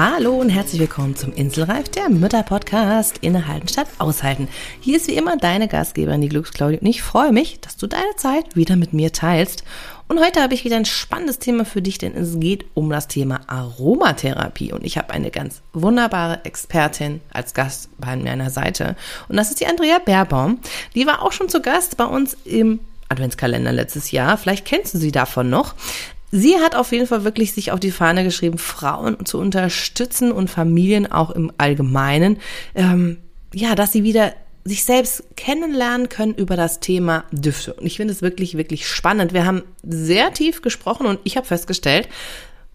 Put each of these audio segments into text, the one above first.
Hallo und herzlich willkommen zum Inselreif, der Mütter-Podcast Innehalten statt Aushalten. Hier ist wie immer deine Gastgeberin, die Glücksclaudie, und ich freue mich, dass du deine Zeit wieder mit mir teilst. Und heute habe ich wieder ein spannendes Thema für dich, denn es geht um das Thema Aromatherapie. Und ich habe eine ganz wunderbare Expertin als Gast bei meiner Seite. Und das ist die Andrea Baerbaum. Die war auch schon zu Gast bei uns im Adventskalender letztes Jahr. Vielleicht kennst du sie davon noch. Sie hat auf jeden Fall wirklich sich auf die Fahne geschrieben, Frauen zu unterstützen und Familien auch im Allgemeinen. Ähm, ja, dass sie wieder sich selbst kennenlernen können über das Thema Düfte. Und ich finde es wirklich, wirklich spannend. Wir haben sehr tief gesprochen und ich habe festgestellt,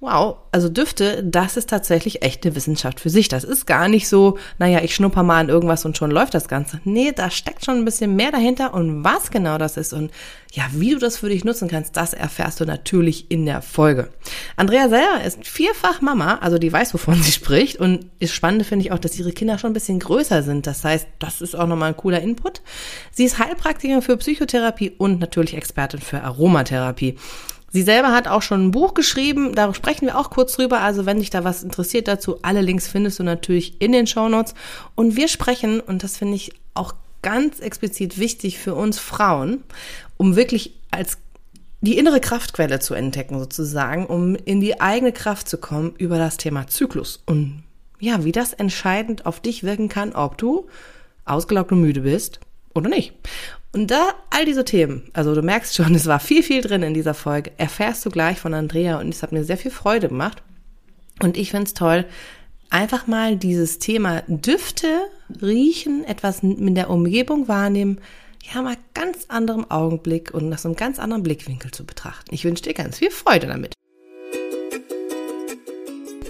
Wow, also Düfte, das ist tatsächlich echte Wissenschaft für sich. Das ist gar nicht so, naja, ich schnupper mal an irgendwas und schon läuft das Ganze. Nee, da steckt schon ein bisschen mehr dahinter und was genau das ist und ja, wie du das für dich nutzen kannst, das erfährst du natürlich in der Folge. Andrea selber ist vierfach Mama, also die weiß, wovon sie spricht und das Spannende finde ich auch, dass ihre Kinder schon ein bisschen größer sind. Das heißt, das ist auch nochmal ein cooler Input. Sie ist Heilpraktikerin für Psychotherapie und natürlich Expertin für Aromatherapie. Sie selber hat auch schon ein Buch geschrieben, da sprechen wir auch kurz drüber. Also wenn dich da was interessiert dazu, alle Links findest du natürlich in den Show Notes. Und wir sprechen, und das finde ich auch ganz explizit wichtig für uns Frauen, um wirklich als die innere Kraftquelle zu entdecken sozusagen, um in die eigene Kraft zu kommen über das Thema Zyklus und ja, wie das entscheidend auf dich wirken kann, ob du ausgelaugt und müde bist oder nicht. Und da all diese Themen, also du merkst schon, es war viel, viel drin in dieser Folge, erfährst du gleich von Andrea und es hat mir sehr viel Freude gemacht. Und ich finde es toll, einfach mal dieses Thema Düfte, Riechen, etwas mit der Umgebung wahrnehmen, ja, mal ganz anderem Augenblick und aus einem ganz anderen Blickwinkel zu betrachten. Ich wünsche dir ganz viel Freude damit.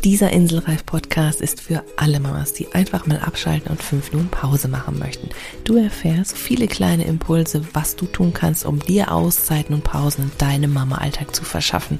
Dieser Inselreif-Podcast ist für alle Mamas, die einfach mal abschalten und fünf Minuten Pause machen möchten. Du erfährst viele kleine Impulse, was du tun kannst, um dir Auszeiten und Pausen in deinem Mama-Alltag zu verschaffen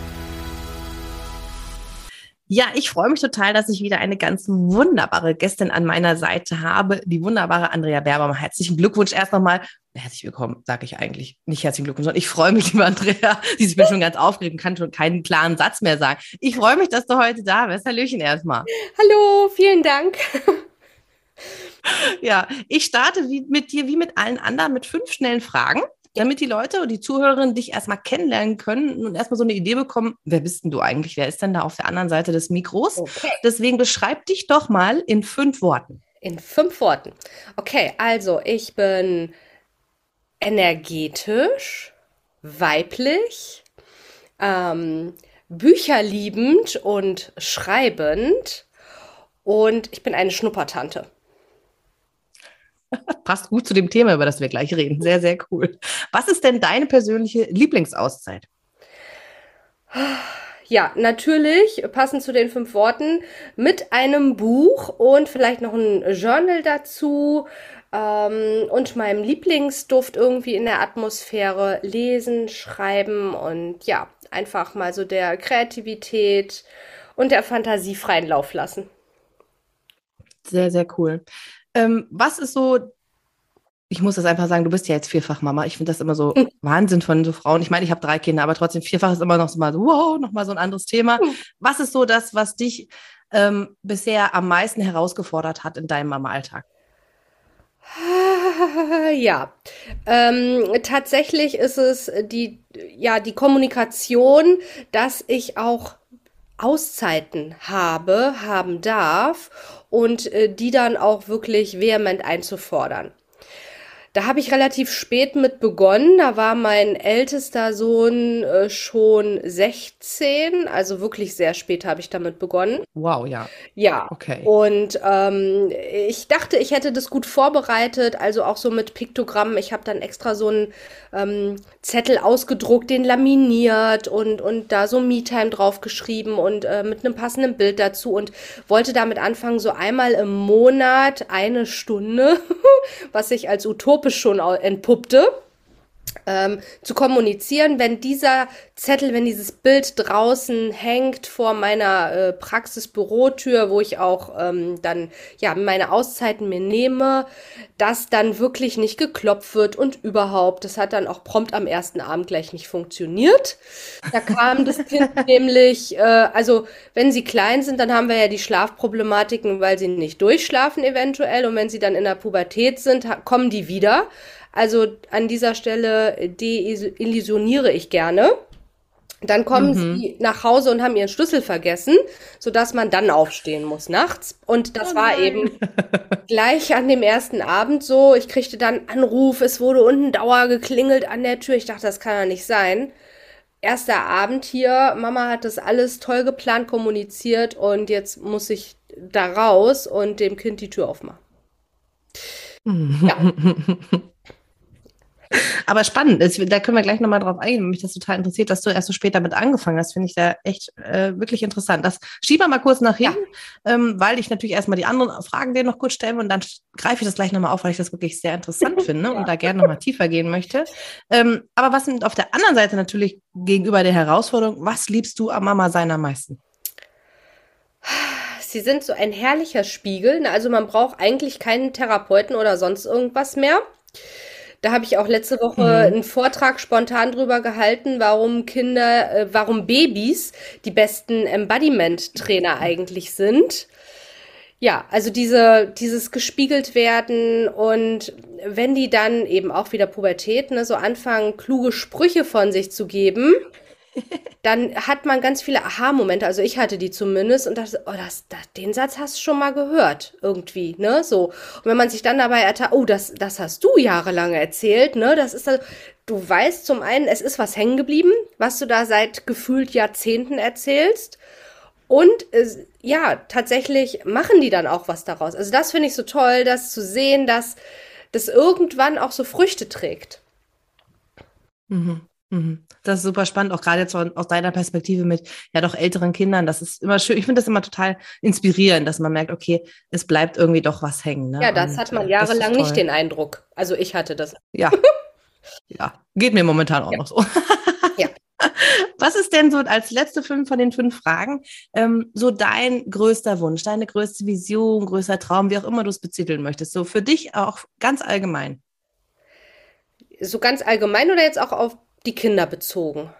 Ja, ich freue mich total, dass ich wieder eine ganz wunderbare Gästin an meiner Seite habe, die wunderbare Andrea Berber. Herzlichen Glückwunsch erst nochmal. Herzlich willkommen, sage ich eigentlich. Nicht herzlichen Glückwunsch, sondern ich freue mich, liebe Andrea. Ich bin schon ganz aufgeregt und kann schon keinen klaren Satz mehr sagen. Ich freue mich, dass du heute da bist. Hallöchen erstmal. Hallo, vielen Dank. Ja, ich starte wie mit dir, wie mit allen anderen, mit fünf schnellen Fragen damit die Leute und die Zuhörerinnen dich erstmal kennenlernen können und erstmal so eine Idee bekommen, wer bist denn du eigentlich? Wer ist denn da auf der anderen Seite des Mikros? Okay. Deswegen beschreib dich doch mal in fünf Worten. In fünf Worten. Okay, also ich bin energetisch, weiblich, ähm, bücherliebend und schreibend und ich bin eine Schnuppertante. Passt gut zu dem Thema, über das wir gleich reden. Sehr, sehr cool. Was ist denn deine persönliche Lieblingsauszeit? Ja, natürlich, passend zu den fünf Worten, mit einem Buch und vielleicht noch ein Journal dazu ähm, und meinem Lieblingsduft irgendwie in der Atmosphäre lesen, schreiben und ja, einfach mal so der Kreativität und der Fantasie freien Lauf lassen. Sehr, sehr cool. Ähm, was ist so, ich muss das einfach sagen, du bist ja jetzt vierfach Mama. Ich finde das immer so mhm. Wahnsinn von so Frauen. Ich meine, ich habe drei Kinder, aber trotzdem vierfach ist immer noch so mal so, wow, nochmal so ein anderes Thema. Mhm. Was ist so das, was dich ähm, bisher am meisten herausgefordert hat in deinem Mama-Alltag? Ja, ähm, tatsächlich ist es die, ja, die Kommunikation, dass ich auch Auszeiten habe, haben darf und äh, die dann auch wirklich vehement einzufordern. Da habe ich relativ spät mit begonnen. Da war mein ältester Sohn äh, schon 16, also wirklich sehr spät habe ich damit begonnen. Wow, ja. Ja. Okay. Und ähm, ich dachte, ich hätte das gut vorbereitet, also auch so mit Piktogrammen. Ich habe dann extra so einen ähm, Zettel ausgedruckt, den laminiert und, und da so Me-Time draufgeschrieben und äh, mit einem passenden Bild dazu und wollte damit anfangen, so einmal im Monat eine Stunde, was ich als Utop utopisch schon entpuppte. Ähm, zu kommunizieren, wenn dieser Zettel, wenn dieses Bild draußen hängt vor meiner äh, Praxisbürotür, wo ich auch ähm, dann ja meine Auszeiten mir nehme, dass dann wirklich nicht geklopft wird und überhaupt. Das hat dann auch prompt am ersten Abend gleich nicht funktioniert. Da kam das Kind nämlich, äh, also wenn sie klein sind, dann haben wir ja die Schlafproblematiken, weil sie nicht durchschlafen eventuell und wenn sie dann in der Pubertät sind, kommen die wieder. Also an dieser Stelle deillusioniere ich gerne. Dann kommen mhm. sie nach Hause und haben ihren Schlüssel vergessen, sodass man dann aufstehen muss nachts. Und das oh war eben gleich an dem ersten Abend so. Ich kriegte dann Anruf, es wurde unten Dauer geklingelt an der Tür. Ich dachte, das kann ja nicht sein. Erster Abend hier, Mama hat das alles toll geplant, kommuniziert und jetzt muss ich da raus und dem Kind die Tür aufmachen. Ja. Aber spannend, da können wir gleich nochmal drauf eingehen. Mich das total interessiert, dass du erst so spät damit angefangen hast. Finde ich da echt äh, wirklich interessant. Das schieben wir mal kurz nach hinten, ja. ähm, weil ich natürlich erstmal die anderen Fragen dir noch kurz stellen und dann greife ich das gleich nochmal auf, weil ich das wirklich sehr interessant finde ja. und da gerne nochmal tiefer gehen möchte. Ähm, aber was sind auf der anderen Seite natürlich gegenüber der Herausforderung, was liebst du am Mama sein am meisten? Sie sind so ein herrlicher Spiegel. Also man braucht eigentlich keinen Therapeuten oder sonst irgendwas mehr. Da habe ich auch letzte Woche mhm. einen Vortrag spontan drüber gehalten, warum Kinder, äh, warum Babys die besten Embodiment-Trainer eigentlich sind. Ja, also diese, dieses gespiegelt werden und wenn die dann eben auch wieder Pubertät, ne, so anfangen, kluge Sprüche von sich zu geben, dann hat man ganz viele Aha-Momente. Also ich hatte die zumindest und dachte, oh, das, das, den Satz hast du schon mal gehört, irgendwie, ne? So. Und wenn man sich dann dabei ertappt, oh, das, das hast du jahrelang erzählt, ne? Das ist, du weißt zum einen, es ist was hängen geblieben, was du da seit gefühlt Jahrzehnten erzählst. Und äh, ja, tatsächlich machen die dann auch was daraus. Also das finde ich so toll, das zu sehen, dass das irgendwann auch so Früchte trägt. Mhm. Mhm. Das ist super spannend, auch gerade jetzt aus deiner Perspektive mit ja doch älteren Kindern. Das ist immer schön. Ich finde das immer total inspirierend, dass man merkt, okay, es bleibt irgendwie doch was hängen. Ne? Ja, das Und, hat man äh, jahrelang nicht den Eindruck. Also ich hatte das. Ja. ja, geht mir momentan auch ja. noch so. ja. Was ist denn so als letzte fünf von den fünf Fragen ähm, so dein größter Wunsch, deine größte Vision, größter Traum, wie auch immer du es betiteln möchtest? So für dich auch ganz allgemein. So ganz allgemein oder jetzt auch auf die Kinder bezogen?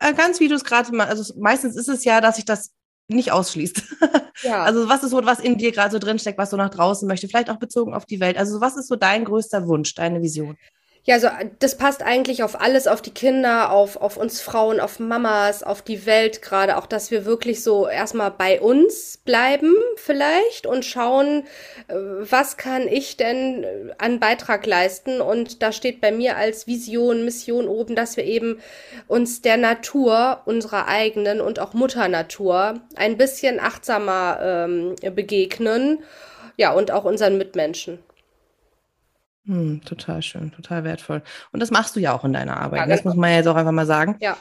Äh, ganz wie du es gerade mal, also meistens ist es ja, dass sich das nicht ausschließt. Ja. Also was ist so, was in dir gerade so drinsteckt, was du nach draußen möchte, vielleicht auch bezogen auf die Welt. Also was ist so dein größter Wunsch, deine Vision? Ja, also das passt eigentlich auf alles, auf die Kinder, auf, auf uns Frauen, auf Mamas, auf die Welt gerade, auch dass wir wirklich so erstmal bei uns bleiben vielleicht und schauen, äh, was kann ich denn äh, an Beitrag leisten. Und da steht bei mir als Vision, Mission oben, dass wir eben uns der Natur, unserer eigenen und auch Mutter Natur ein bisschen achtsamer ähm, begegnen. Ja, und auch unseren Mitmenschen. Hm, total schön, total wertvoll. Und das machst du ja auch in deiner Arbeit. Ja, ne? das muss man jetzt auch einfach mal sagen. Ja.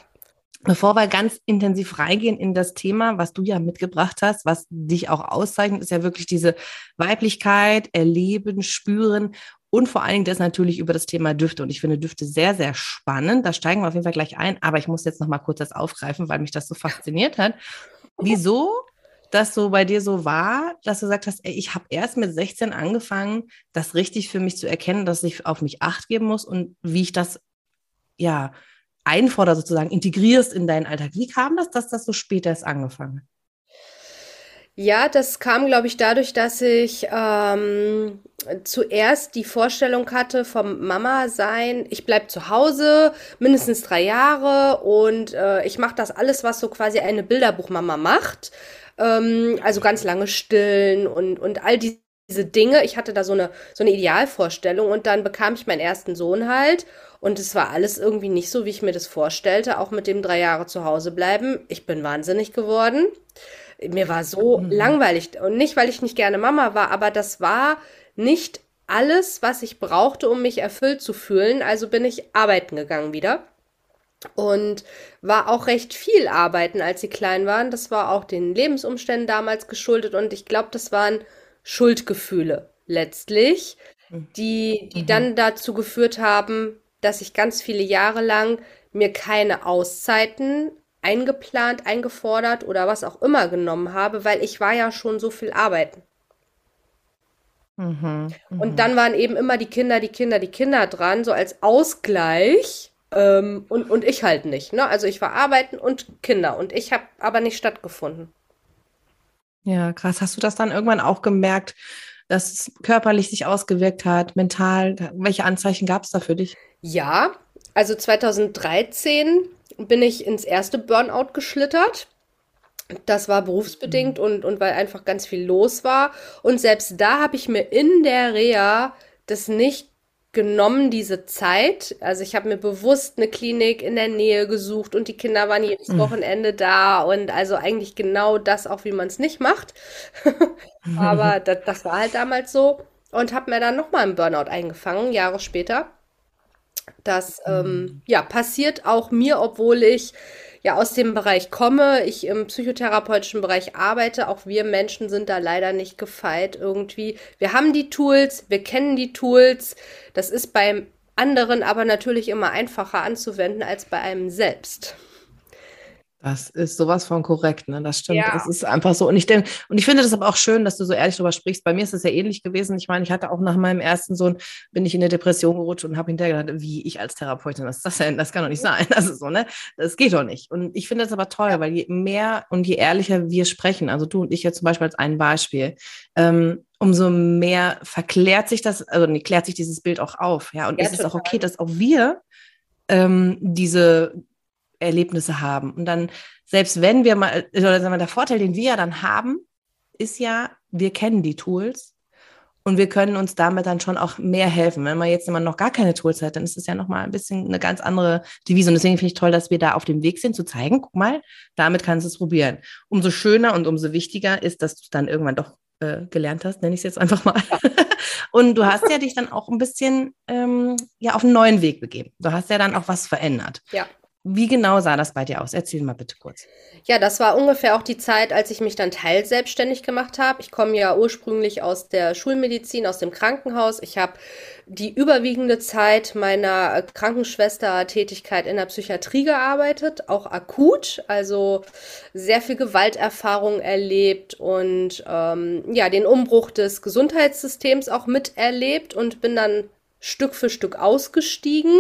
Bevor wir ganz intensiv reingehen in das Thema, was du ja mitgebracht hast, was dich auch auszeichnet, ist ja wirklich diese Weiblichkeit, Erleben, Spüren und vor allen Dingen das natürlich über das Thema Düfte. Und ich finde Düfte sehr, sehr spannend. Da steigen wir auf jeden Fall gleich ein. Aber ich muss jetzt noch mal kurz das aufgreifen, weil mich das so fasziniert hat. Wieso das so bei dir so war, dass du gesagt hast, ey, ich habe erst mit 16 angefangen, das richtig für mich zu erkennen, dass ich auf mich acht geben muss und wie ich das ja einfordere, sozusagen integrierst in deinen Alltag. Wie kam das, dass das so spät erst angefangen? Ja, das kam, glaube ich, dadurch, dass ich ähm, zuerst die Vorstellung hatte vom Mama sein, ich bleib zu Hause mindestens drei Jahre und äh, ich mache das alles, was so quasi eine Bilderbuchmama macht. Ähm, also ganz lange stillen und, und all die, diese Dinge. Ich hatte da so eine, so eine Idealvorstellung und dann bekam ich meinen ersten Sohn halt und es war alles irgendwie nicht so, wie ich mir das vorstellte, auch mit dem drei Jahre zu Hause bleiben. Ich bin wahnsinnig geworden. Mir war so mhm. langweilig und nicht, weil ich nicht gerne Mama war, aber das war nicht alles, was ich brauchte, um mich erfüllt zu fühlen. Also bin ich arbeiten gegangen wieder und war auch recht viel arbeiten, als sie klein waren. Das war auch den Lebensumständen damals geschuldet und ich glaube, das waren Schuldgefühle letztlich, die, die mhm. dann dazu geführt haben, dass ich ganz viele Jahre lang mir keine Auszeiten eingeplant, eingefordert oder was auch immer genommen habe, weil ich war ja schon so viel arbeiten. Mhm, und mhm. dann waren eben immer die Kinder, die Kinder, die Kinder dran, so als Ausgleich. Ähm, und, und ich halt nicht. Ne? Also ich war arbeiten und Kinder und ich habe aber nicht stattgefunden. Ja, krass. Hast du das dann irgendwann auch gemerkt, dass es körperlich sich ausgewirkt hat, mental? Welche Anzeichen gab es da für dich? Ja, also 2013 bin ich ins erste Burnout geschlittert. Das war berufsbedingt mhm. und, und weil einfach ganz viel los war. Und selbst da habe ich mir in der Reha das nicht genommen, diese Zeit. Also ich habe mir bewusst eine Klinik in der Nähe gesucht und die Kinder waren jedes mhm. Wochenende da und also eigentlich genau das auch, wie man es nicht macht. Aber das, das, war halt damals so und habe mir dann nochmal einen Burnout eingefangen, Jahre später. Das ähm, mhm. ja passiert auch mir, obwohl ich ja aus dem Bereich komme, ich im psychotherapeutischen Bereich arbeite. Auch wir Menschen sind da leider nicht gefeit irgendwie. Wir haben die Tools, wir kennen die Tools. Das ist beim anderen aber natürlich immer einfacher anzuwenden als bei einem selbst. Das ist sowas von korrekt, ne? Das stimmt. Ja. Das ist einfach so. Und ich denke, und ich finde das aber auch schön, dass du so ehrlich darüber sprichst. Bei mir ist es ja ähnlich gewesen. Ich meine, ich hatte auch nach meinem ersten Sohn, bin ich in eine Depression gerutscht und habe hinterher gedacht, wie ich als Therapeutin, was ist das denn? Das kann doch nicht sein. Das ist so, ne? Das geht doch nicht. Und ich finde das aber toll, weil je mehr und je ehrlicher wir sprechen, also du und ich jetzt zum Beispiel als ein Beispiel, ähm, umso mehr verklärt sich das, also nee, klärt sich dieses Bild auch auf. Ja, und ja, es ist auch okay, dass auch wir ähm, diese Erlebnisse haben. Und dann, selbst wenn wir mal, oder sagen wir, der Vorteil, den wir ja dann haben, ist ja, wir kennen die Tools und wir können uns damit dann schon auch mehr helfen. Wenn man jetzt immer noch gar keine Tools hat, dann ist es ja nochmal ein bisschen eine ganz andere Devise. Und deswegen finde ich toll, dass wir da auf dem Weg sind, zu zeigen, guck mal, damit kannst du es probieren. Umso schöner und umso wichtiger ist, dass du dann irgendwann doch äh, gelernt hast, nenne ich es jetzt einfach mal. und du hast ja dich dann auch ein bisschen ähm, ja, auf einen neuen Weg begeben. Du hast ja dann auch was verändert. Ja. Wie genau sah das bei dir aus? Erzähl mal bitte kurz. Ja, das war ungefähr auch die Zeit, als ich mich dann teilselbstständig gemacht habe. Ich komme ja ursprünglich aus der Schulmedizin, aus dem Krankenhaus. Ich habe die überwiegende Zeit meiner Krankenschwestertätigkeit in der Psychiatrie gearbeitet, auch akut, also sehr viel Gewalterfahrung erlebt und ähm, ja, den Umbruch des Gesundheitssystems auch miterlebt und bin dann Stück für Stück ausgestiegen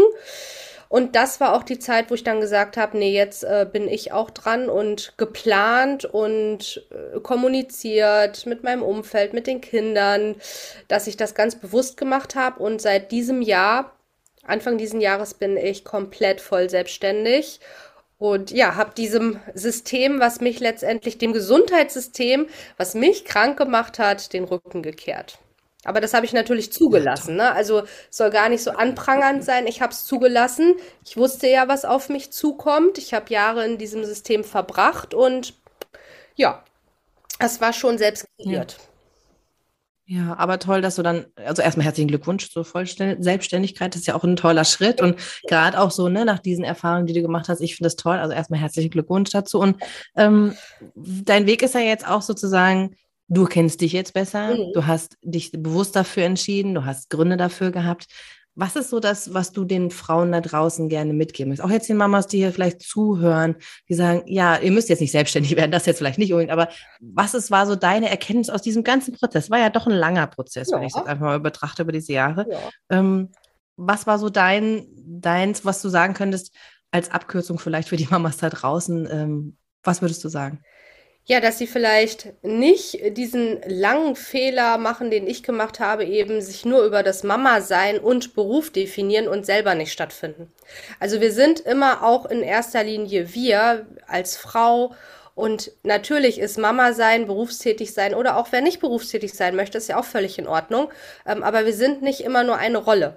und das war auch die Zeit, wo ich dann gesagt habe, nee, jetzt äh, bin ich auch dran und geplant und äh, kommuniziert mit meinem Umfeld, mit den Kindern, dass ich das ganz bewusst gemacht habe. Und seit diesem Jahr, Anfang diesen Jahres, bin ich komplett voll selbstständig und ja, habe diesem System, was mich letztendlich, dem Gesundheitssystem, was mich krank gemacht hat, den Rücken gekehrt. Aber das habe ich natürlich zugelassen. Ne? Also soll gar nicht so anprangernd sein. Ich habe es zugelassen. Ich wusste ja, was auf mich zukommt. Ich habe Jahre in diesem System verbracht und ja, es war schon selbst kreiert. Ja. Ja, aber toll, dass du dann, also erstmal herzlichen Glückwunsch zur Vollständigkeit. Selbstständigkeit. Das ist ja auch ein toller Schritt. Und gerade auch so, ne, nach diesen Erfahrungen, die du gemacht hast, ich finde das toll. Also erstmal herzlichen Glückwunsch dazu. Und ähm, dein Weg ist ja jetzt auch sozusagen du kennst dich jetzt besser, mhm. du hast dich bewusst dafür entschieden, du hast Gründe dafür gehabt. Was ist so das, was du den Frauen da draußen gerne mitgeben willst? Auch jetzt den Mamas, die hier vielleicht zuhören, die sagen, ja, ihr müsst jetzt nicht selbstständig werden, das jetzt vielleicht nicht unbedingt, aber was ist, war so deine Erkenntnis aus diesem ganzen Prozess? War ja doch ein langer Prozess, ja. wenn ich es einfach mal betrachte über diese Jahre. Ja. Ähm, was war so dein, deins, was du sagen könntest, als Abkürzung vielleicht für die Mamas da draußen? Ähm, was würdest du sagen? Ja, dass sie vielleicht nicht diesen langen Fehler machen, den ich gemacht habe, eben sich nur über das Mama-Sein und Beruf definieren und selber nicht stattfinden. Also wir sind immer auch in erster Linie wir als Frau und natürlich ist Mama sein, berufstätig sein oder auch wer nicht berufstätig sein möchte, ist ja auch völlig in Ordnung. Ähm, aber wir sind nicht immer nur eine Rolle.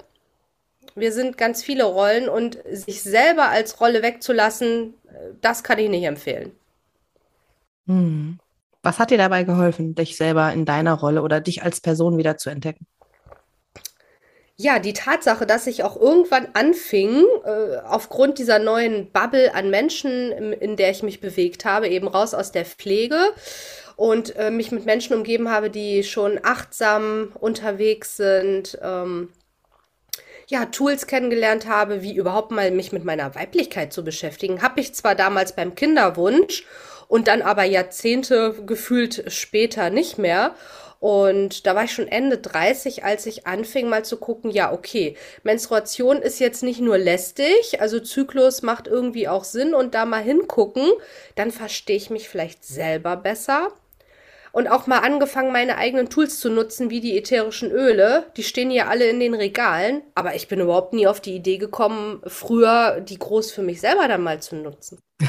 Wir sind ganz viele Rollen und sich selber als Rolle wegzulassen, äh, das kann ich nicht empfehlen. Hm. Was hat dir dabei geholfen, dich selber in deiner Rolle oder dich als Person wieder zu entdecken? Ja, die Tatsache, dass ich auch irgendwann anfing, äh, aufgrund dieser neuen Bubble an Menschen, in, der ich mich bewegt habe, eben raus aus der Pflege und äh, mich mit Menschen umgeben habe, die schon achtsam unterwegs sind, ähm, ja, Tools kennengelernt habe, wie überhaupt mal mich mit meiner Weiblichkeit zu beschäftigen. Habe ich zwar damals beim Kinderwunsch und dann aber Jahrzehnte gefühlt später nicht mehr. Und da war ich schon Ende 30, als ich anfing mal zu gucken, ja, okay, Menstruation ist jetzt nicht nur lästig, also Zyklus macht irgendwie auch Sinn und da mal hingucken, dann verstehe ich mich vielleicht selber besser. Und auch mal angefangen, meine eigenen Tools zu nutzen, wie die ätherischen Öle. Die stehen ja alle in den Regalen. Aber ich bin überhaupt nie auf die Idee gekommen, früher die groß für mich selber dann mal zu nutzen.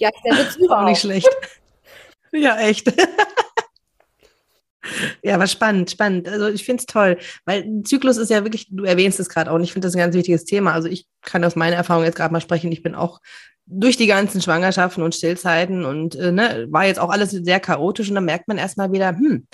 ja, der Witz überhaupt. Nicht schlecht. Ja, echt. Ja, aber spannend, spannend. Also ich finde es toll, weil Zyklus ist ja wirklich, du erwähnst es gerade auch, und ich finde das ein ganz wichtiges Thema. Also ich kann aus meiner Erfahrung jetzt gerade mal sprechen. Ich bin auch durch die ganzen Schwangerschaften und Stillzeiten und äh, ne, war jetzt auch alles sehr chaotisch und dann merkt man erstmal wieder, hm,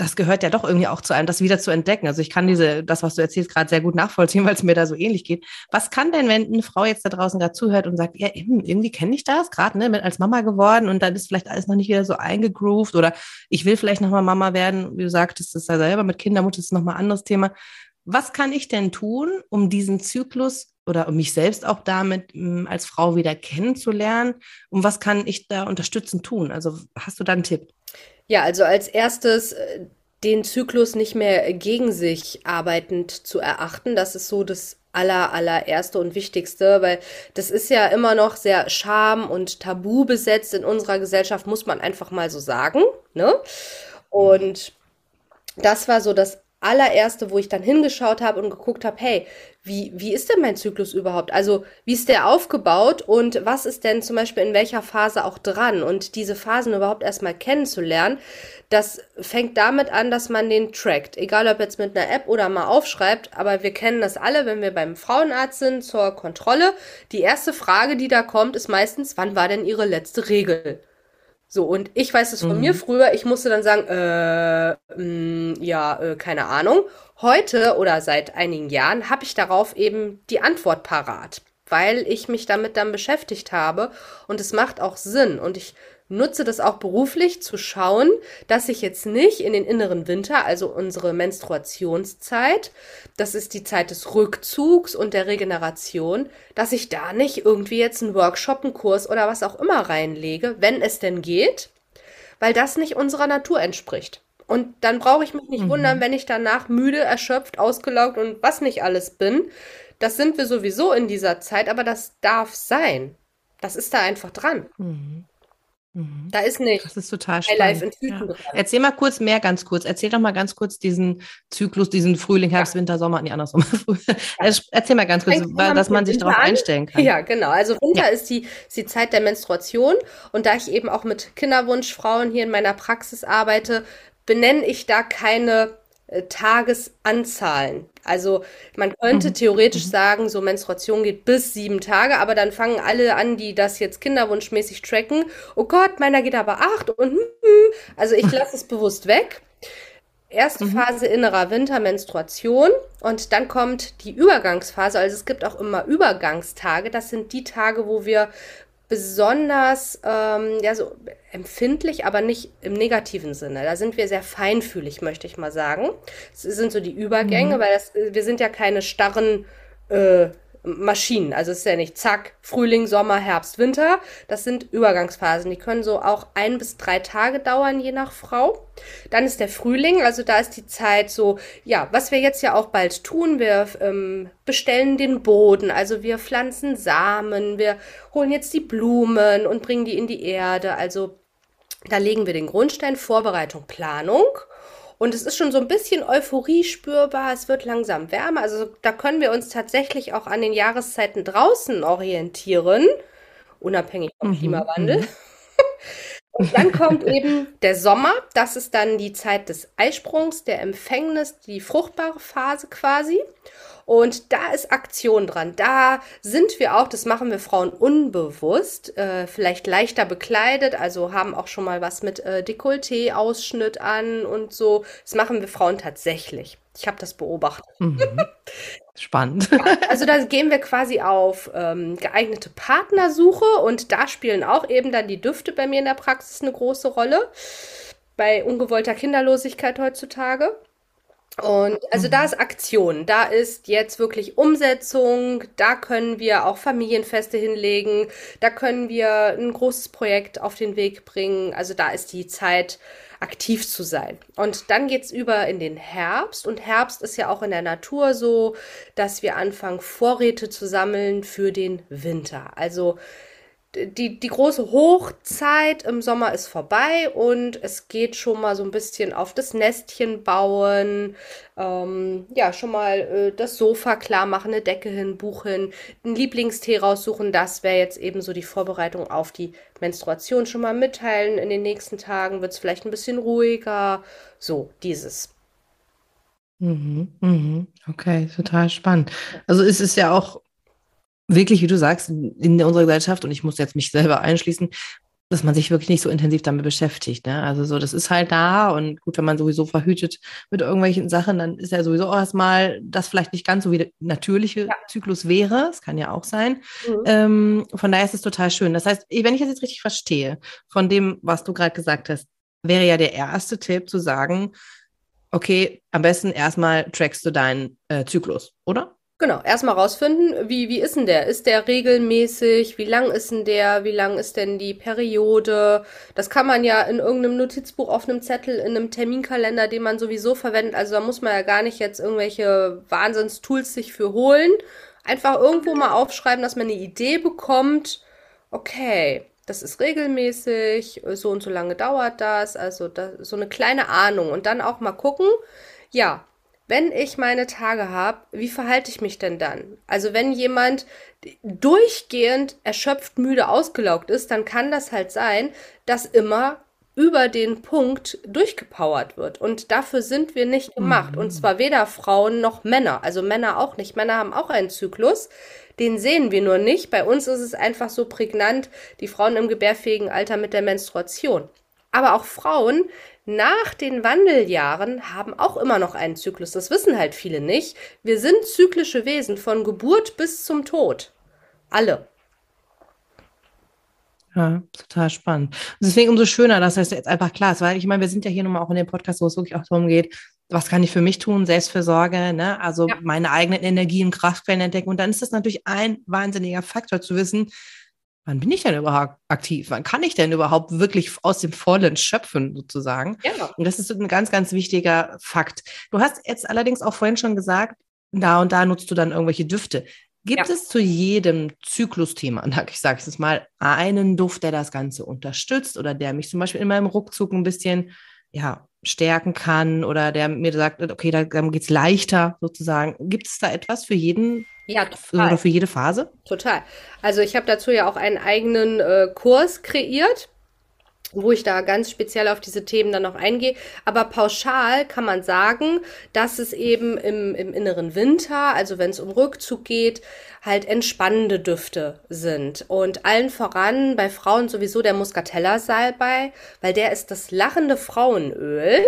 das gehört ja doch irgendwie auch zu einem, das wieder zu entdecken. Also ich kann diese, das, was du erzählst, gerade sehr gut nachvollziehen, weil es mir da so ähnlich geht. Was kann denn, wenn eine Frau jetzt da draußen gerade zuhört und sagt, ja, irgendwie kenne ich das, gerade ne, bin als Mama geworden und dann ist vielleicht alles noch nicht wieder so eingegroovt oder ich will vielleicht nochmal Mama werden, wie du sagtest, das ist ja selber mit Kindermutter ist nochmal ein anderes Thema. Was kann ich denn tun, um diesen Zyklus oder mich selbst auch damit hm, als Frau wieder kennenzulernen? Und was kann ich da unterstützend tun? Also hast du da einen Tipp? Ja, also als erstes äh, den Zyklus nicht mehr gegen sich arbeitend zu erachten. Das ist so das aller, allererste und wichtigste, weil das ist ja immer noch sehr scham und tabu besetzt in unserer Gesellschaft, muss man einfach mal so sagen. Ne? Und das war so das allererste, wo ich dann hingeschaut habe und geguckt habe, hey, wie, wie ist denn mein Zyklus überhaupt? Also, wie ist der aufgebaut und was ist denn zum Beispiel in welcher Phase auch dran? Und diese Phasen überhaupt erstmal kennenzulernen, das fängt damit an, dass man den trackt. Egal ob jetzt mit einer App oder mal aufschreibt, aber wir kennen das alle, wenn wir beim Frauenarzt sind zur Kontrolle. Die erste Frage, die da kommt, ist meistens, wann war denn Ihre letzte Regel? So, und ich weiß es von mhm. mir früher, ich musste dann sagen, äh, mh, mm, ja, äh, keine Ahnung. Heute oder seit einigen Jahren habe ich darauf eben die Antwort parat, weil ich mich damit dann beschäftigt habe und es macht auch Sinn und ich nutze das auch beruflich zu schauen, dass ich jetzt nicht in den inneren Winter, also unsere Menstruationszeit, das ist die Zeit des Rückzugs und der Regeneration, dass ich da nicht irgendwie jetzt einen Workshop, einen Kurs oder was auch immer reinlege, wenn es denn geht, weil das nicht unserer Natur entspricht. Und dann brauche ich mich nicht mhm. wundern, wenn ich danach müde, erschöpft, ausgelaugt und was nicht alles bin. Das sind wir sowieso in dieser Zeit, aber das darf sein. Das ist da einfach dran. Mhm. Mhm. Da ist nicht. Das ist total spannend. Ja. Erzähl mal kurz mehr, ganz kurz. Erzähl doch mal ganz kurz diesen Zyklus, diesen Frühling, Herbst, ja. Winter, Sommer, nee, andersrum. Ja. Erzähl mal ganz kurz, man dass man sich darauf einstellen kann. Ja, genau. Also Winter ist, die, ist die Zeit der Menstruation. Und da ich eben auch mit Kinderwunschfrauen hier in meiner Praxis arbeite, benenne ich da keine Tagesanzahlen. Also man könnte mhm. theoretisch mhm. sagen, so Menstruation geht bis sieben Tage, aber dann fangen alle an, die das jetzt kinderwunschmäßig tracken. Oh Gott, meiner geht aber acht und hm, hm. also ich lasse es bewusst weg. Erste mhm. Phase innerer Wintermenstruation und dann kommt die Übergangsphase. Also es gibt auch immer Übergangstage. Das sind die Tage, wo wir besonders ähm, ja, so empfindlich, aber nicht im negativen Sinne. Da sind wir sehr feinfühlig, möchte ich mal sagen. Es sind so die Übergänge, mhm. weil das, wir sind ja keine starren äh, Maschinen. Also es ist ja nicht zack, Frühling, Sommer, Herbst, Winter. Das sind Übergangsphasen. Die können so auch ein bis drei Tage dauern, je nach Frau. Dann ist der Frühling, also da ist die Zeit so, ja, was wir jetzt ja auch bald tun, wir ähm, bestellen den Boden, also wir pflanzen Samen, wir holen jetzt die Blumen und bringen die in die Erde. Also da legen wir den Grundstein, Vorbereitung, Planung. Und es ist schon so ein bisschen Euphorie spürbar. Es wird langsam wärmer. Also da können wir uns tatsächlich auch an den Jahreszeiten draußen orientieren, unabhängig vom mhm. Klimawandel. Mhm. Und dann kommt eben der Sommer. Das ist dann die Zeit des Eisprungs, der Empfängnis, die fruchtbare Phase quasi. Und da ist Aktion dran. Da sind wir auch, das machen wir Frauen unbewusst, äh, vielleicht leichter bekleidet, also haben auch schon mal was mit äh, Dekolleté-Ausschnitt an und so. Das machen wir Frauen tatsächlich. Ich habe das beobachtet. Mhm. Spannend. also da gehen wir quasi auf ähm, geeignete Partnersuche und da spielen auch eben dann die Düfte bei mir in der Praxis eine große Rolle. Bei ungewollter Kinderlosigkeit heutzutage. Und also da ist Aktion, da ist jetzt wirklich Umsetzung, da können wir auch Familienfeste hinlegen, da können wir ein großes Projekt auf den Weg bringen. Also da ist die Zeit, aktiv zu sein. Und dann geht's über in den Herbst. Und Herbst ist ja auch in der Natur so, dass wir anfangen, Vorräte zu sammeln für den Winter. Also die, die große Hochzeit im Sommer ist vorbei und es geht schon mal so ein bisschen auf das Nestchen bauen, ähm, ja, schon mal äh, das Sofa klar machen, eine Decke hin, Buch hin, einen Lieblingstee raussuchen. Das wäre jetzt eben so die Vorbereitung auf die Menstruation schon mal mitteilen. In den nächsten Tagen wird es vielleicht ein bisschen ruhiger. So, dieses. Mhm, mhm. Okay, total spannend. Also es ist ja auch wirklich, wie du sagst, in unserer Gesellschaft, und ich muss jetzt mich selber einschließen, dass man sich wirklich nicht so intensiv damit beschäftigt. Ne? Also so, das ist halt da und gut, wenn man sowieso verhütet mit irgendwelchen Sachen, dann ist ja sowieso erstmal das vielleicht nicht ganz so wie der natürliche ja. Zyklus wäre. Das kann ja auch sein. Mhm. Ähm, von daher ist es total schön. Das heißt, wenn ich das jetzt richtig verstehe, von dem, was du gerade gesagt hast, wäre ja der erste Tipp zu sagen, okay, am besten erstmal trackst du deinen äh, Zyklus, oder? Genau, erstmal rausfinden, wie, wie ist denn der? Ist der regelmäßig? Wie lang ist denn der? Wie lang ist denn die Periode? Das kann man ja in irgendeinem Notizbuch auf einem Zettel, in einem Terminkalender, den man sowieso verwendet. Also da muss man ja gar nicht jetzt irgendwelche Wahnsinnstools sich für holen. Einfach irgendwo mal aufschreiben, dass man eine Idee bekommt. Okay, das ist regelmäßig, so und so lange dauert das. Also das, so eine kleine Ahnung. Und dann auch mal gucken, ja, wenn ich meine Tage habe, wie verhalte ich mich denn dann? Also wenn jemand durchgehend erschöpft, müde, ausgelaugt ist, dann kann das halt sein, dass immer über den Punkt durchgepowert wird. Und dafür sind wir nicht gemacht. Und zwar weder Frauen noch Männer. Also Männer auch nicht. Männer haben auch einen Zyklus. Den sehen wir nur nicht. Bei uns ist es einfach so prägnant, die Frauen im gebärfähigen Alter mit der Menstruation. Aber auch Frauen nach den Wandeljahren haben auch immer noch einen Zyklus. Das wissen halt viele nicht. Wir sind zyklische Wesen von Geburt bis zum Tod. Alle. Ja, total spannend. Und deswegen umso schöner, dass das jetzt einfach klar ist, weil ich meine, wir sind ja hier nun mal auch in dem Podcast, wo es wirklich auch darum geht, was kann ich für mich tun, Selbstfürsorge, ne? also ja. meine eigenen Energien Kraftquellen entdecken. Und dann ist das natürlich ein wahnsinniger Faktor zu wissen, wann bin ich denn überhaupt aktiv? Wann kann ich denn überhaupt wirklich aus dem Vollen schöpfen, sozusagen? Ja. Und das ist ein ganz, ganz wichtiger Fakt. Du hast jetzt allerdings auch vorhin schon gesagt, da und da nutzt du dann irgendwelche Düfte. Gibt ja. es zu jedem Zyklusthema, ich sage es mal, einen Duft, der das Ganze unterstützt oder der mich zum Beispiel in meinem Ruckzug ein bisschen ja, stärken kann oder der mir sagt, okay, da geht es leichter sozusagen. Gibt es da etwas für jeden ja, total. Oder für jede Phase? Total. Also ich habe dazu ja auch einen eigenen äh, Kurs kreiert, wo ich da ganz speziell auf diese Themen dann noch eingehe. Aber pauschal kann man sagen, dass es eben im, im inneren Winter, also wenn es um Rückzug geht, halt entspannende Düfte sind. Und allen voran bei Frauen sowieso der Muscatella-Salbei, weil der ist das lachende Frauenöl.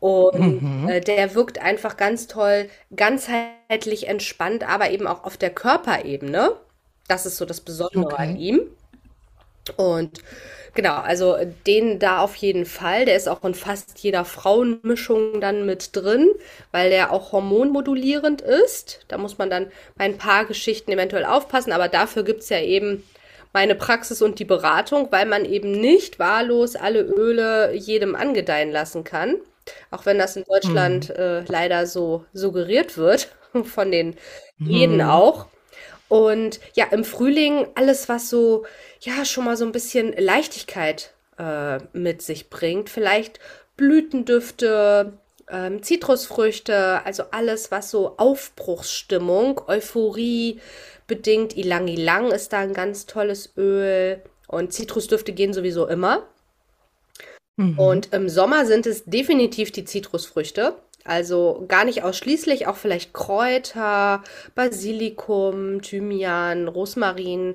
Und mhm. äh, der wirkt einfach ganz toll, ganzheitlich entspannt, aber eben auch auf der Körperebene. Das ist so das Besondere okay. an ihm. Und genau, also den da auf jeden Fall. Der ist auch in fast jeder Frauenmischung dann mit drin, weil der auch hormonmodulierend ist. Da muss man dann bei ein paar Geschichten eventuell aufpassen, aber dafür gibt es ja eben meine Praxis und die Beratung, weil man eben nicht wahllos alle Öle jedem angedeihen lassen kann. Auch wenn das in Deutschland mhm. äh, leider so suggeriert wird, von den Jeden mhm. auch. Und ja, im Frühling alles, was so, ja, schon mal so ein bisschen Leichtigkeit äh, mit sich bringt. Vielleicht Blütendüfte, ähm, Zitrusfrüchte, also alles, was so Aufbruchsstimmung, Euphorie bedingt. Ilang Ilang ist da ein ganz tolles Öl. Und Zitrusdüfte gehen sowieso immer. Mhm. Und im Sommer sind es definitiv die Zitrusfrüchte. Also gar nicht ausschließlich, auch vielleicht Kräuter, Basilikum, Thymian, Rosmarin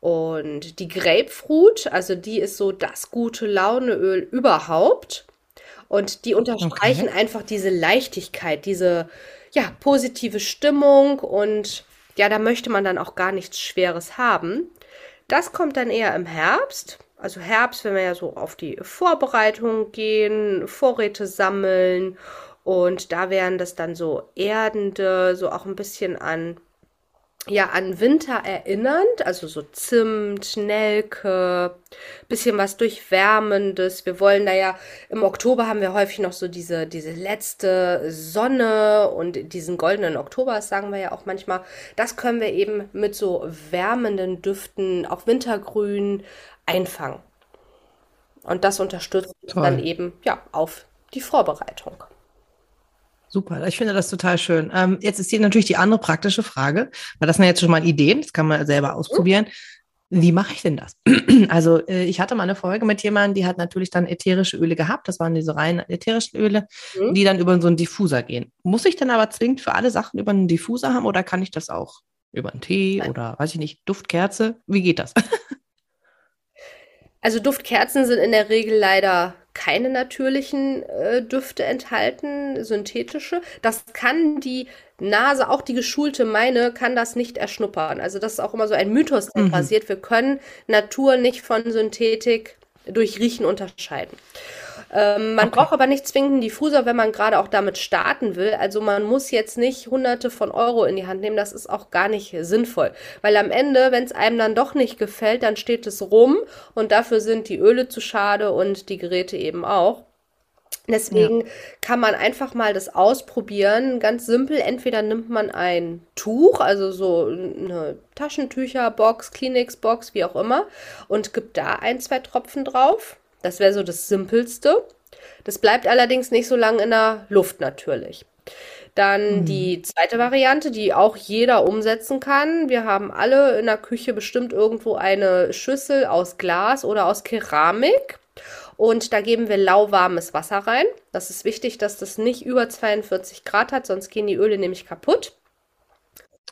und die Grapefruit. Also die ist so das gute Launeöl überhaupt. Und die unterstreichen okay. einfach diese Leichtigkeit, diese ja, positive Stimmung und ja, da möchte man dann auch gar nichts Schweres haben. Das kommt dann eher im Herbst. Also Herbst, wenn wir ja so auf die Vorbereitung gehen, Vorräte sammeln Und da wären das dann so erdende, so auch ein bisschen an ja an Winter erinnernd, also so Zimt, Nelke, bisschen was durchwärmendes. Wir wollen da ja im Oktober haben wir häufig noch so diese diese letzte Sonne und diesen goldenen Oktober, sagen wir ja auch manchmal. Das können wir eben mit so wärmenden Düften, auch Wintergrün einfangen. Und das unterstützt Toll. dann eben ja auf die Vorbereitung. Super, ich finde das total schön. Ähm, jetzt ist hier natürlich die andere praktische Frage, weil das sind jetzt schon mal Ideen, das kann man selber ausprobieren. Wie mache ich denn das? Also äh, ich hatte mal eine Folge mit jemandem, die hat natürlich dann ätherische Öle gehabt. Das waren diese reinen ätherischen Öle, mhm. die dann über so einen Diffuser gehen. Muss ich dann aber zwingend für alle Sachen über einen Diffuser haben oder kann ich das auch über einen Tee Nein. oder weiß ich nicht, Duftkerze? Wie geht das? Also Duftkerzen sind in der Regel leider keine natürlichen äh, Düfte enthalten, synthetische. Das kann die Nase, auch die geschulte meine, kann das nicht erschnuppern. Also das ist auch immer so ein Mythos, der mhm. basiert. Wir können Natur nicht von Synthetik durch Riechen unterscheiden. Ähm, man okay. braucht aber nicht zwingend einen Diffuser, wenn man gerade auch damit starten will. Also man muss jetzt nicht hunderte von Euro in die Hand nehmen. Das ist auch gar nicht sinnvoll. Weil am Ende, wenn es einem dann doch nicht gefällt, dann steht es rum und dafür sind die Öle zu schade und die Geräte eben auch. Deswegen ja. kann man einfach mal das ausprobieren. Ganz simpel. Entweder nimmt man ein Tuch, also so eine Taschentücherbox, Kleenex-Box, wie auch immer, und gibt da ein, zwei Tropfen drauf. Das wäre so das Simpelste. Das bleibt allerdings nicht so lange in der Luft natürlich. Dann mhm. die zweite Variante, die auch jeder umsetzen kann. Wir haben alle in der Küche bestimmt irgendwo eine Schüssel aus Glas oder aus Keramik. Und da geben wir lauwarmes Wasser rein. Das ist wichtig, dass das nicht über 42 Grad hat, sonst gehen die Öle nämlich kaputt.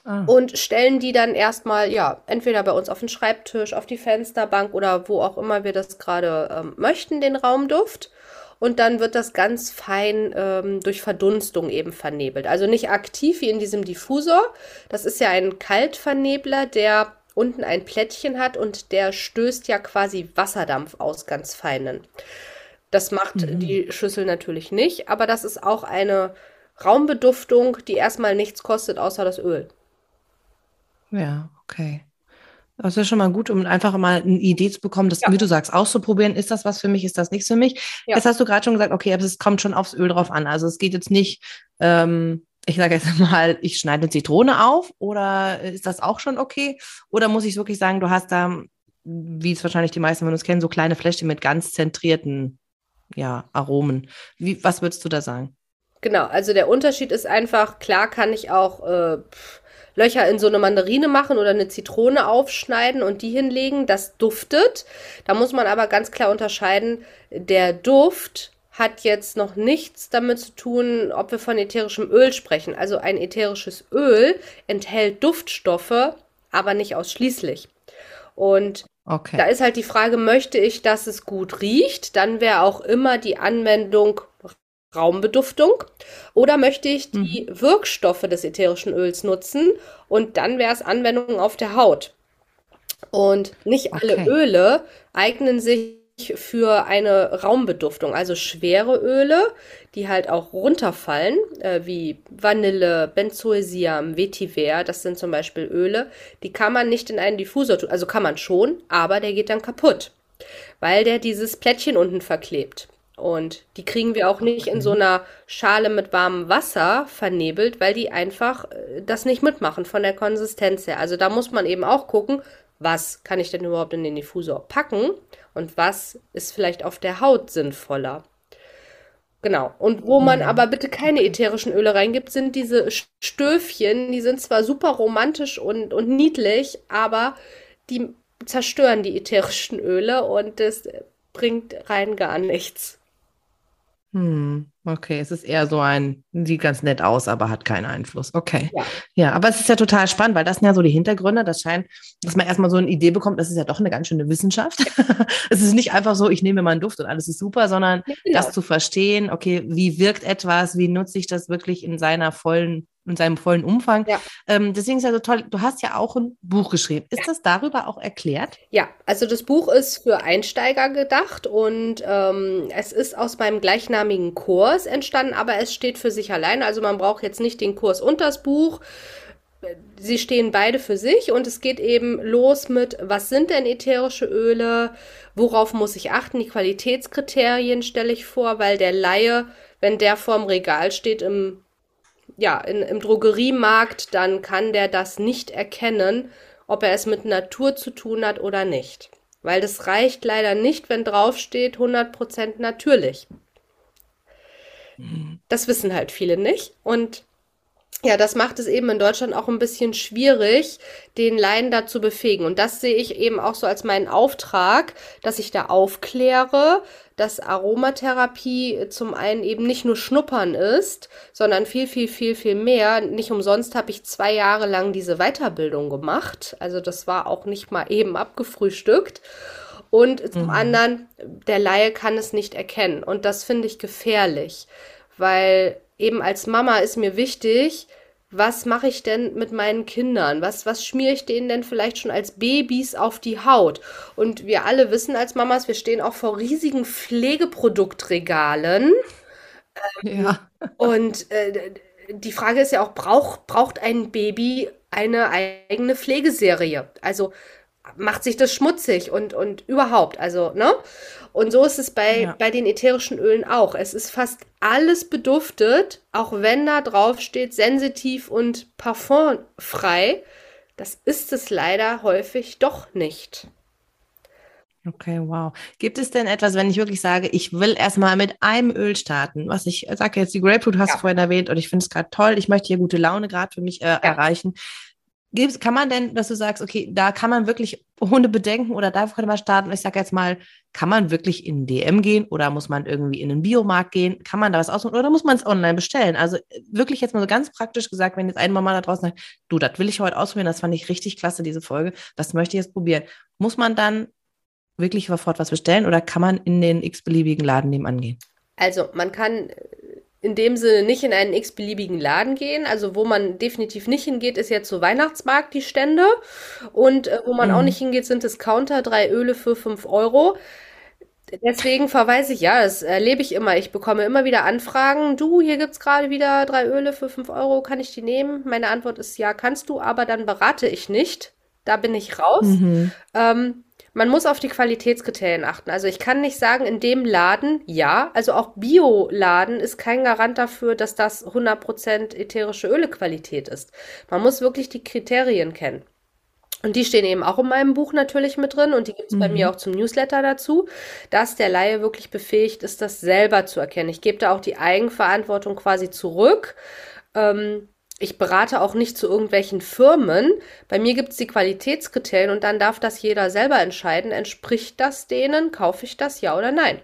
Ah. Und stellen die dann erstmal, ja, entweder bei uns auf den Schreibtisch, auf die Fensterbank oder wo auch immer wir das gerade ähm, möchten, den Raumduft. Und dann wird das ganz fein ähm, durch Verdunstung eben vernebelt. Also nicht aktiv wie in diesem Diffusor. Das ist ja ein Kaltvernebler, der unten ein Plättchen hat und der stößt ja quasi Wasserdampf aus, ganz feinen. Das macht mhm. die Schüssel natürlich nicht, aber das ist auch eine Raumbeduftung, die erstmal nichts kostet, außer das Öl. Ja, okay. Das ist schon mal gut, um einfach mal eine Idee zu bekommen, das, ja. wie du sagst, auszuprobieren. Ist das was für mich? Ist das nichts für mich? Ja. Jetzt hast du gerade schon gesagt, okay, aber es kommt schon aufs Öl drauf an. Also es geht jetzt nicht, ähm, ich sage jetzt mal, ich schneide eine Zitrone auf oder ist das auch schon okay? Oder muss ich wirklich sagen, du hast da, wie es wahrscheinlich die meisten von uns kennen, so kleine Fläschchen mit ganz zentrierten ja, Aromen. Wie, was würdest du da sagen? Genau, also der Unterschied ist einfach, klar kann ich auch äh, Löcher in so eine Mandarine machen oder eine Zitrone aufschneiden und die hinlegen. Das duftet. Da muss man aber ganz klar unterscheiden, der Duft hat jetzt noch nichts damit zu tun, ob wir von ätherischem Öl sprechen. Also ein ätherisches Öl enthält Duftstoffe, aber nicht ausschließlich. Und okay. da ist halt die Frage, möchte ich, dass es gut riecht? Dann wäre auch immer die Anwendung Raumbeduftung oder möchte ich die mhm. Wirkstoffe des ätherischen Öls nutzen und dann wäre es Anwendung auf der Haut. Und nicht alle okay. Öle eignen sich für eine Raumbeduftung, also schwere Öle, die halt auch runterfallen, äh, wie Vanille, Benzoesiam, Vetiver, das sind zum Beispiel Öle, die kann man nicht in einen Diffusor tun, also kann man schon, aber der geht dann kaputt, weil der dieses Plättchen unten verklebt. Und die kriegen wir auch nicht in so einer Schale mit warmem Wasser vernebelt, weil die einfach äh, das nicht mitmachen von der Konsistenz her. Also da muss man eben auch gucken, was kann ich denn überhaupt in den Diffusor packen und was ist vielleicht auf der Haut sinnvoller. Genau. Und wo man aber bitte keine ätherischen Öle reingibt, sind diese Stöfchen. Die sind zwar super romantisch und, und niedlich, aber die zerstören die ätherischen Öle und das bringt rein gar nichts. Hm, okay, es ist eher so ein, sieht ganz nett aus, aber hat keinen Einfluss. Okay. Ja. ja, aber es ist ja total spannend, weil das sind ja so die Hintergründe. Das scheint, dass man erstmal so eine Idee bekommt, das ist ja doch eine ganz schöne Wissenschaft. es ist nicht einfach so, ich nehme mal einen Duft und alles ist super, sondern ja, genau. das zu verstehen, okay, wie wirkt etwas, wie nutze ich das wirklich in seiner vollen in seinem vollen Umfang. Ja. Ähm, deswegen ist es ja so toll, du hast ja auch ein Buch geschrieben. Ist ja. das darüber auch erklärt? Ja, also das Buch ist für Einsteiger gedacht und ähm, es ist aus meinem gleichnamigen Kurs entstanden, aber es steht für sich allein. Also man braucht jetzt nicht den Kurs und das Buch. Sie stehen beide für sich und es geht eben los mit, was sind denn ätherische Öle, worauf muss ich achten, die Qualitätskriterien stelle ich vor, weil der Laie, wenn der vorm Regal steht im ja, in, im Drogeriemarkt, dann kann der das nicht erkennen, ob er es mit Natur zu tun hat oder nicht. Weil das reicht leider nicht, wenn draufsteht 100% natürlich. Mhm. Das wissen halt viele nicht. Und ja, das macht es eben in Deutschland auch ein bisschen schwierig, den Laien dazu befähigen. Und das sehe ich eben auch so als meinen Auftrag, dass ich da aufkläre, dass Aromatherapie zum einen eben nicht nur Schnuppern ist, sondern viel, viel, viel, viel mehr. Nicht umsonst habe ich zwei Jahre lang diese Weiterbildung gemacht. Also das war auch nicht mal eben abgefrühstückt. Und mhm. zum anderen, der Laie kann es nicht erkennen. Und das finde ich gefährlich, weil eben als Mama ist mir wichtig, was mache ich denn mit meinen Kindern? Was, was schmiere ich denen denn vielleicht schon als Babys auf die Haut? Und wir alle wissen als Mamas, wir stehen auch vor riesigen Pflegeproduktregalen. Ähm, ja. Und äh, die Frage ist ja auch, braucht, braucht ein Baby eine eigene Pflegeserie? Also macht sich das schmutzig und, und überhaupt, also, ne? Und so ist es bei, ja. bei den ätherischen Ölen auch. Es ist fast alles beduftet, auch wenn da drauf steht, sensitiv und parfumfrei. Das ist es leider häufig doch nicht. Okay, wow. Gibt es denn etwas, wenn ich wirklich sage, ich will erstmal mit einem Öl starten, was ich sage jetzt, die Grapefruit hast ja. du vorhin erwähnt und ich finde es gerade toll, ich möchte hier gute Laune gerade für mich äh, ja. erreichen. Gibt's, kann man denn, dass du sagst, okay, da kann man wirklich ohne Bedenken oder da könnte man starten? Ich sage jetzt mal, kann man wirklich in DM gehen oder muss man irgendwie in einen Biomarkt gehen? Kann man da was aussuchen oder muss man es online bestellen? Also wirklich jetzt mal so ganz praktisch gesagt, wenn jetzt eine Mama da draußen sagt, du, das will ich heute ausprobieren, das fand ich richtig klasse, diese Folge, das möchte ich jetzt probieren. Muss man dann wirklich sofort was bestellen oder kann man in den x-beliebigen Laden nebenan gehen? Also man kann in dem Sinne nicht in einen x-beliebigen Laden gehen. Also wo man definitiv nicht hingeht, ist jetzt so Weihnachtsmarkt die Stände. Und äh, wo man mhm. auch nicht hingeht, sind Discounter, drei Öle für fünf Euro. Deswegen verweise ich, ja, das erlebe ich immer. Ich bekomme immer wieder Anfragen. Du, hier gibt's gerade wieder drei Öle für fünf Euro. Kann ich die nehmen? Meine Antwort ist ja, kannst du, aber dann berate ich nicht. Da bin ich raus. Mhm. Ähm, man muss auf die Qualitätskriterien achten. Also ich kann nicht sagen, in dem Laden, ja, also auch Bioladen ist kein Garant dafür, dass das 100% ätherische Ölequalität ist. Man muss wirklich die Kriterien kennen. Und die stehen eben auch in meinem Buch natürlich mit drin und die gibt es mhm. bei mir auch zum Newsletter dazu, dass der Laie wirklich befähigt ist, das selber zu erkennen. Ich gebe da auch die Eigenverantwortung quasi zurück. Ähm, ich berate auch nicht zu irgendwelchen Firmen. Bei mir gibt es die Qualitätskriterien und dann darf das jeder selber entscheiden. Entspricht das denen? Kaufe ich das ja oder nein?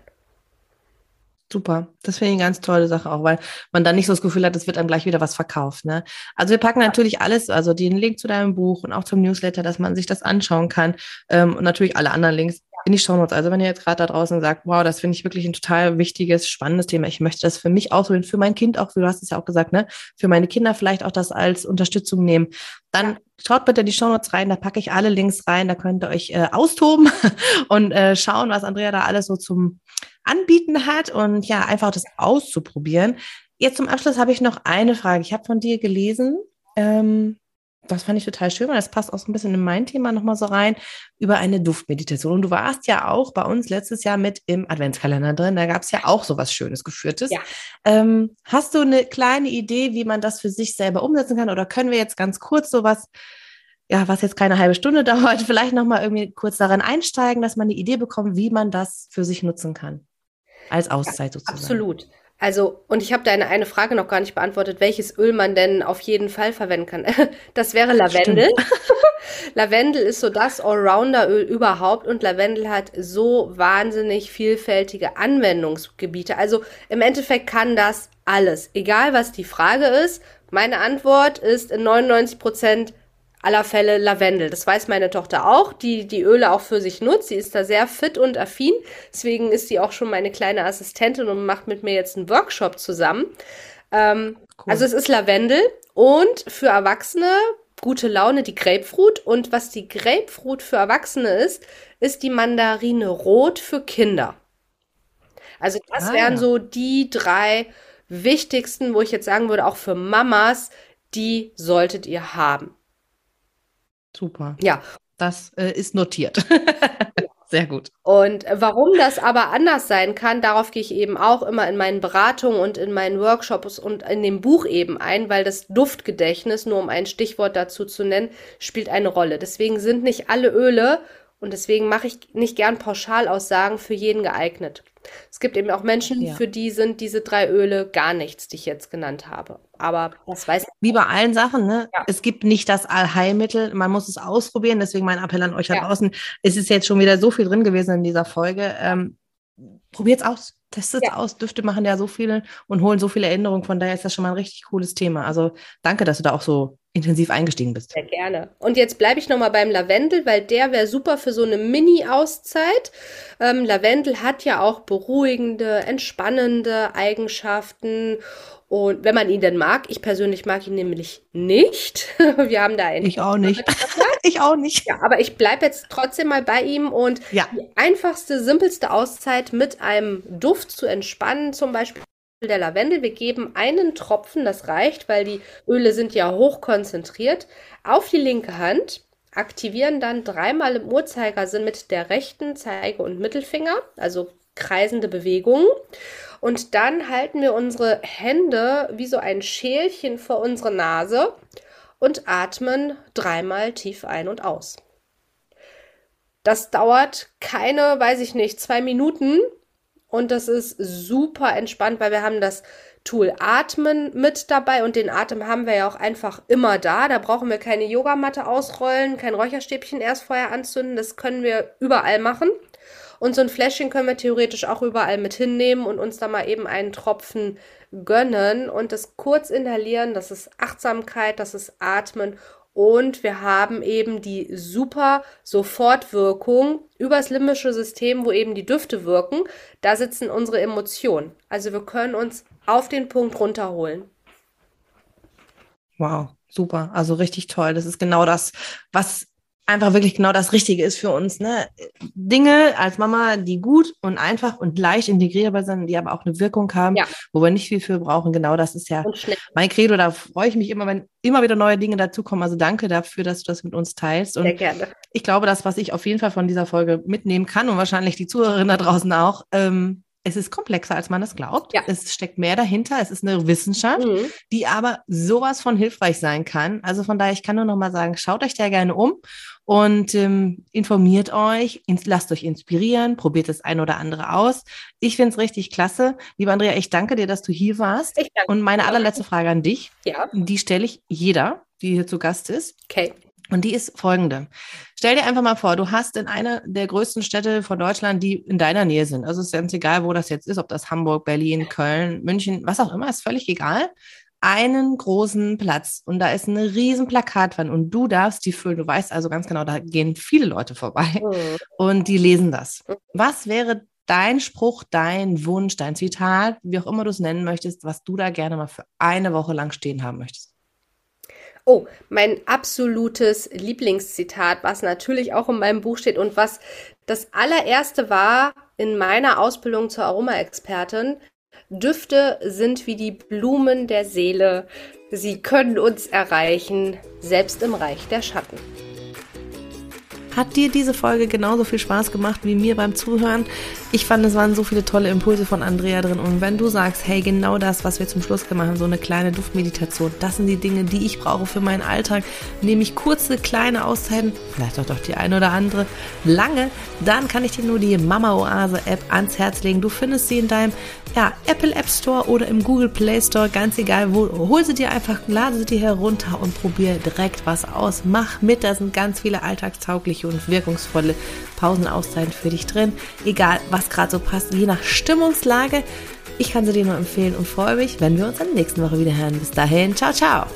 Super. Das finde ich eine ganz tolle Sache auch, weil man dann nicht so das Gefühl hat, es wird einem gleich wieder was verkauft. Ne? Also wir packen natürlich alles, also den Link zu deinem Buch und auch zum Newsletter, dass man sich das anschauen kann. Ähm, und natürlich alle anderen Links in die Shownotes. Also wenn ihr jetzt gerade da draußen sagt, wow, das finde ich wirklich ein total wichtiges, spannendes Thema. Ich möchte das für mich ausprobieren, für mein Kind auch, wie du hast es ja auch gesagt, ne, für meine Kinder vielleicht auch das als Unterstützung nehmen. Dann schaut bitte in die Shownotes rein, da packe ich alle Links rein, da könnt ihr euch äh, austoben und äh, schauen, was Andrea da alles so zum Anbieten hat und ja, einfach das auszuprobieren. Jetzt zum Abschluss habe ich noch eine Frage. Ich habe von dir gelesen, ähm, das fand ich total schön, weil das passt auch so ein bisschen in mein Thema nochmal so rein, über eine Duftmeditation. Und du warst ja auch bei uns letztes Jahr mit im Adventskalender drin. Da gab es ja auch so was Schönes Geführtes. Ja. Ähm, hast du eine kleine Idee, wie man das für sich selber umsetzen kann? Oder können wir jetzt ganz kurz sowas, ja, was jetzt keine halbe Stunde dauert, vielleicht nochmal irgendwie kurz darin einsteigen, dass man eine Idee bekommt, wie man das für sich nutzen kann? Als Auszeit sozusagen. Absolut. Also, und ich habe deine eine Frage noch gar nicht beantwortet, welches Öl man denn auf jeden Fall verwenden kann. Das wäre Lavendel. Lavendel ist so das Allrounder-Öl überhaupt und Lavendel hat so wahnsinnig vielfältige Anwendungsgebiete. Also im Endeffekt kann das alles, egal was die Frage ist. Meine Antwort ist in 99 Prozent aller Fälle Lavendel. Das weiß meine Tochter auch, die die Öle auch für sich nutzt. Sie ist da sehr fit und affin. Deswegen ist sie auch schon meine kleine Assistentin und macht mit mir jetzt einen Workshop zusammen. Ähm, cool. Also es ist Lavendel Und für Erwachsene gute Laune die Grapefruit. Und was die Grapefruit für Erwachsene ist, ist die Mandarine Rot für Kinder. Also das ah, wären ja. so die drei wichtigsten, wo ich jetzt sagen würde, auch für Mamas, die solltet ihr haben. Super. Ja. Das äh, ist notiert. Sehr gut. Und warum das aber anders sein kann, darauf gehe ich eben auch immer in meinen Beratungen und in meinen Workshops und in dem Buch eben ein, weil das Duftgedächtnis, nur um ein Stichwort dazu zu nennen, spielt eine Rolle. Deswegen sind nicht alle Öle und deswegen mache ich nicht gern Pauschalaussagen für jeden geeignet. Es gibt eben auch Menschen, ja. für die sind diese drei Öle gar nichts, die ich jetzt genannt habe. Aber das weiß ich. Wie bei allen Sachen, ne? Ja. Es gibt nicht das Allheilmittel. Man muss es ausprobieren. Deswegen mein Appell an euch da draußen. Es ist jetzt schon wieder so viel drin gewesen in dieser Folge. Ähm, Probiert es aus. Testet es ja. aus. Düfte machen ja so viele und holen so viele Erinnerungen. Von daher ist das schon mal ein richtig cooles Thema. Also danke, dass du da auch so intensiv eingestiegen bist. Sehr gerne. Und jetzt bleibe ich nochmal beim Lavendel, weil der wäre super für so eine Mini-Auszeit. Ähm, Lavendel hat ja auch beruhigende, entspannende Eigenschaften. Und wenn man ihn denn mag, ich persönlich mag ihn nämlich nicht. Wir haben da einen. Ich auch nicht. ich auch nicht. Ja, aber ich bleibe jetzt trotzdem mal bei ihm und ja. die einfachste, simpelste Auszeit mit einem Duft zu entspannen, zum Beispiel der Lavendel. Wir geben einen Tropfen, das reicht, weil die Öle sind ja hoch konzentriert, auf die linke Hand, aktivieren dann dreimal im Uhrzeigersinn mit der rechten Zeige- und Mittelfinger, also kreisende Bewegungen. Und dann halten wir unsere Hände wie so ein Schälchen vor unsere Nase und atmen dreimal tief ein und aus. Das dauert keine, weiß ich nicht, zwei Minuten und das ist super entspannt, weil wir haben das Tool Atmen mit dabei und den Atem haben wir ja auch einfach immer da. Da brauchen wir keine Yogamatte ausrollen, kein Räucherstäbchen erst vorher anzünden. Das können wir überall machen. Und so ein Fläschchen können wir theoretisch auch überall mit hinnehmen und uns da mal eben einen Tropfen gönnen und das kurz inhalieren. Das ist Achtsamkeit, das ist Atmen und wir haben eben die super Sofortwirkung übers limbische System, wo eben die Düfte wirken. Da sitzen unsere Emotionen. Also wir können uns auf den Punkt runterholen. Wow, super. Also richtig toll. Das ist genau das, was einfach wirklich genau das Richtige ist für uns. Ne? Dinge als Mama, die gut und einfach und leicht integrierbar sind, die aber auch eine Wirkung haben, ja. wo wir nicht viel für brauchen. Genau das ist ja mein Credo. Da freue ich mich immer, wenn immer wieder neue Dinge dazukommen. Also danke dafür, dass du das mit uns teilst. Und Sehr gerne. Ich glaube, das, was ich auf jeden Fall von dieser Folge mitnehmen kann und wahrscheinlich die Zuhörerinnen da draußen auch, ähm, es ist komplexer, als man es glaubt. Ja. Es steckt mehr dahinter. Es ist eine Wissenschaft, mhm. die aber sowas von hilfreich sein kann. Also von daher, ich kann nur noch mal sagen, schaut euch da gerne um und ähm, informiert euch, lasst euch inspirieren, probiert das ein oder andere aus. Ich finde es richtig klasse. Liebe Andrea, ich danke dir, dass du hier warst. Und meine allerletzte Frage an dich, ja. die stelle ich jeder, die hier zu Gast ist. Okay. Und die ist folgende. Stell dir einfach mal vor, du hast in einer der größten Städte von Deutschland, die in deiner Nähe sind. Also es ist ganz egal, wo das jetzt ist, ob das Hamburg, Berlin, Köln, München, was auch immer, ist völlig egal. Einen großen Platz und da ist ein riesen Plakatwand und du darfst die füllen. Du weißt also ganz genau, da gehen viele Leute vorbei mhm. und die lesen das. Was wäre dein Spruch, dein Wunsch, dein Zitat, wie auch immer du es nennen möchtest, was du da gerne mal für eine Woche lang stehen haben möchtest? Oh, mein absolutes Lieblingszitat, was natürlich auch in meinem Buch steht und was das allererste war in meiner Ausbildung zur Aromaexpertin. Düfte sind wie die Blumen der Seele. Sie können uns erreichen, selbst im Reich der Schatten. Hat dir diese Folge genauso viel Spaß gemacht wie mir beim Zuhören? Ich fand, es waren so viele tolle Impulse von Andrea drin. Und wenn du sagst, hey, genau das, was wir zum Schluss gemacht haben, so eine kleine Duftmeditation, das sind die Dinge, die ich brauche für meinen Alltag, nämlich kurze, kleine Auszeiten, vielleicht auch doch die eine oder andere lange, dann kann ich dir nur die Mama Oase App ans Herz legen. Du findest sie in deinem ja, Apple App Store oder im Google Play Store, ganz egal wo. Hol sie dir einfach, lade sie dir herunter und probier direkt was aus. Mach mit, da sind ganz viele alltagstaugliche und wirkungsvolle Pausenauszeiten für dich drin. Egal, was gerade so passt, je nach Stimmungslage. Ich kann sie dir nur empfehlen und freue mich, wenn wir uns dann nächsten Woche wieder hören. Bis dahin, ciao, ciao.